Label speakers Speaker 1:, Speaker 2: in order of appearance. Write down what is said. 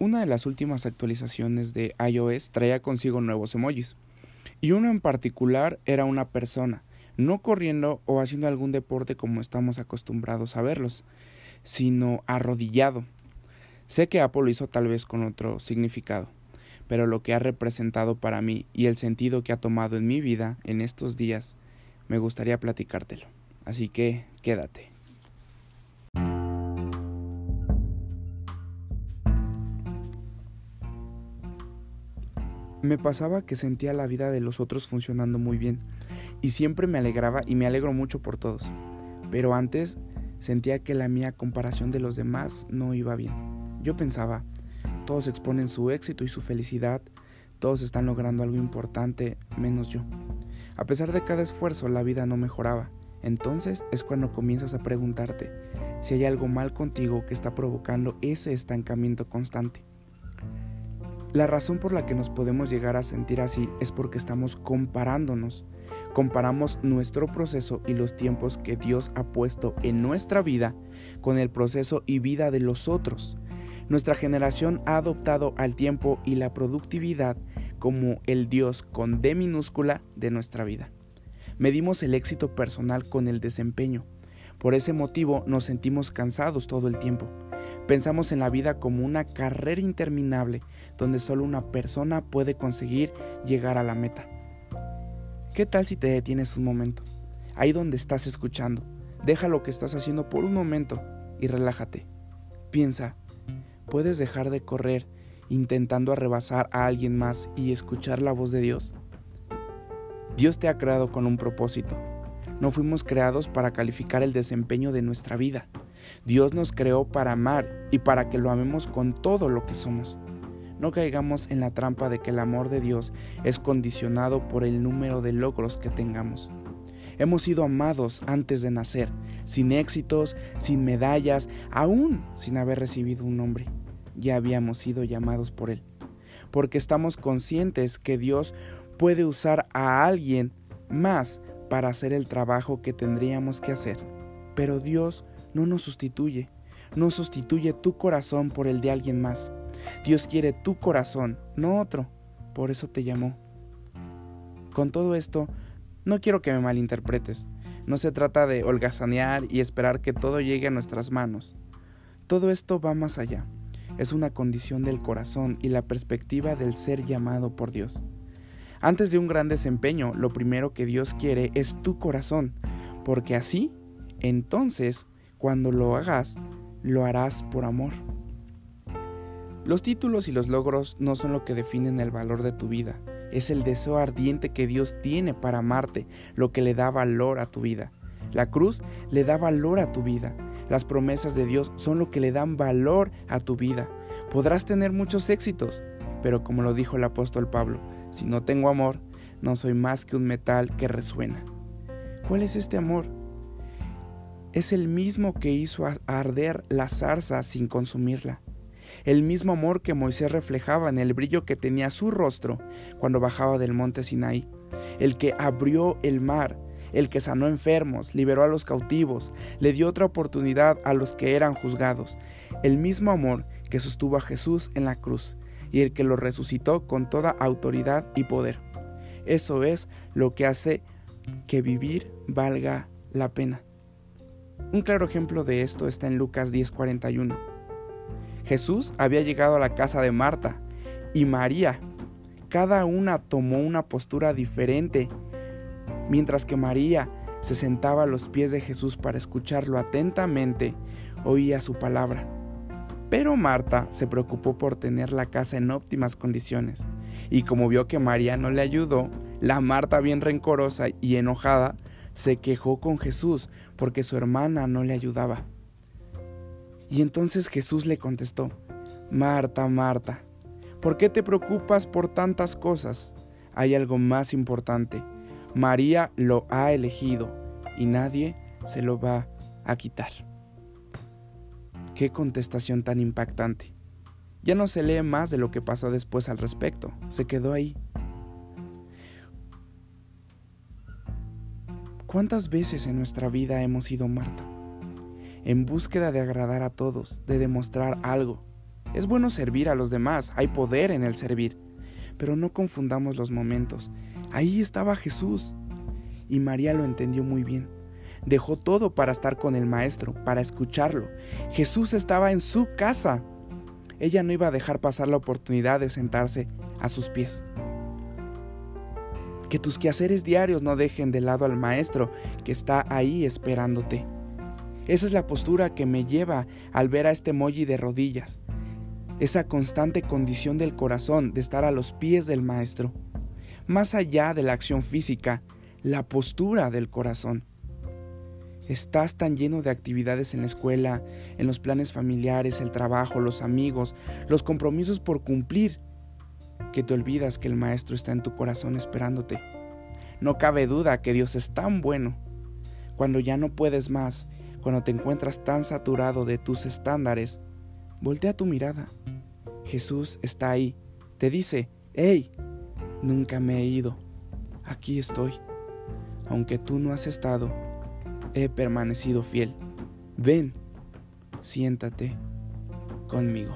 Speaker 1: Una de las últimas actualizaciones de iOS traía consigo nuevos emojis, y uno en particular era una persona, no corriendo o haciendo algún deporte como estamos acostumbrados a verlos, sino arrodillado. Sé que Apple lo hizo tal vez con otro significado, pero lo que ha representado para mí y el sentido que ha tomado en mi vida en estos días, me gustaría platicártelo. Así que quédate. Me pasaba que sentía la vida de los otros funcionando muy bien y siempre me alegraba y me alegro mucho por todos. Pero antes sentía que la mía comparación de los demás no iba bien. Yo pensaba, todos exponen su éxito y su felicidad, todos están logrando algo importante menos yo. A pesar de cada esfuerzo la vida no mejoraba. Entonces es cuando comienzas a preguntarte si hay algo mal contigo que está provocando ese estancamiento constante. La razón por la que nos podemos llegar a sentir así es porque estamos comparándonos. Comparamos nuestro proceso y los tiempos que Dios ha puesto en nuestra vida con el proceso y vida de los otros. Nuestra generación ha adoptado al tiempo y la productividad como el Dios con D minúscula de nuestra vida. Medimos el éxito personal con el desempeño. Por ese motivo nos sentimos cansados todo el tiempo. Pensamos en la vida como una carrera interminable donde solo una persona puede conseguir llegar a la meta. ¿Qué tal si te detienes un momento? Ahí donde estás escuchando, deja lo que estás haciendo por un momento y relájate. Piensa, ¿puedes dejar de correr intentando arrebasar a alguien más y escuchar la voz de Dios? Dios te ha creado con un propósito. No fuimos creados para calificar el desempeño de nuestra vida. Dios nos creó para amar y para que lo amemos con todo lo que somos. No caigamos en la trampa de que el amor de Dios es condicionado por el número de logros que tengamos. Hemos sido amados antes de nacer, sin éxitos, sin medallas, aún sin haber recibido un nombre. Ya habíamos sido llamados por Él, porque estamos conscientes que Dios puede usar a alguien más para hacer el trabajo que tendríamos que hacer. Pero Dios no nos sustituye, no sustituye tu corazón por el de alguien más. Dios quiere tu corazón, no otro. Por eso te llamó. Con todo esto, no quiero que me malinterpretes. No se trata de holgazanear y esperar que todo llegue a nuestras manos. Todo esto va más allá. Es una condición del corazón y la perspectiva del ser llamado por Dios. Antes de un gran desempeño, lo primero que Dios quiere es tu corazón, porque así, entonces, cuando lo hagas, lo harás por amor. Los títulos y los logros no son lo que definen el valor de tu vida, es el deseo ardiente que Dios tiene para amarte lo que le da valor a tu vida. La cruz le da valor a tu vida. Las promesas de Dios son lo que le dan valor a tu vida. Podrás tener muchos éxitos, pero como lo dijo el apóstol Pablo, si no tengo amor, no soy más que un metal que resuena. ¿Cuál es este amor? Es el mismo que hizo arder la zarza sin consumirla el mismo amor que Moisés reflejaba en el brillo que tenía su rostro cuando bajaba del monte Sinaí, el que abrió el mar, el que sanó enfermos, liberó a los cautivos, le dio otra oportunidad a los que eran juzgados, el mismo amor que sostuvo a Jesús en la cruz y el que lo resucitó con toda autoridad y poder. Eso es lo que hace que vivir valga la pena. Un claro ejemplo de esto está en Lucas 10:41. Jesús había llegado a la casa de Marta y María. Cada una tomó una postura diferente, mientras que María se sentaba a los pies de Jesús para escucharlo atentamente, oía su palabra. Pero Marta se preocupó por tener la casa en óptimas condiciones, y como vio que María no le ayudó, la Marta bien rencorosa y enojada se quejó con Jesús porque su hermana no le ayudaba. Y entonces Jesús le contestó, Marta, Marta, ¿por qué te preocupas por tantas cosas? Hay algo más importante. María lo ha elegido y nadie se lo va a quitar. Qué contestación tan impactante. Ya no se lee más de lo que pasó después al respecto, se quedó ahí. ¿Cuántas veces en nuestra vida hemos sido Marta? en búsqueda de agradar a todos, de demostrar algo. Es bueno servir a los demás, hay poder en el servir. Pero no confundamos los momentos. Ahí estaba Jesús. Y María lo entendió muy bien. Dejó todo para estar con el Maestro, para escucharlo. Jesús estaba en su casa. Ella no iba a dejar pasar la oportunidad de sentarse a sus pies. Que tus quehaceres diarios no dejen de lado al Maestro que está ahí esperándote. Esa es la postura que me lleva al ver a este emoji de rodillas. Esa constante condición del corazón de estar a los pies del Maestro. Más allá de la acción física, la postura del corazón. Estás tan lleno de actividades en la escuela, en los planes familiares, el trabajo, los amigos, los compromisos por cumplir, que te olvidas que el Maestro está en tu corazón esperándote. No cabe duda que Dios es tan bueno. Cuando ya no puedes más, cuando te encuentras tan saturado de tus estándares, voltea tu mirada. Jesús está ahí. Te dice, hey, nunca me he ido. Aquí estoy. Aunque tú no has estado, he permanecido fiel. Ven, siéntate conmigo.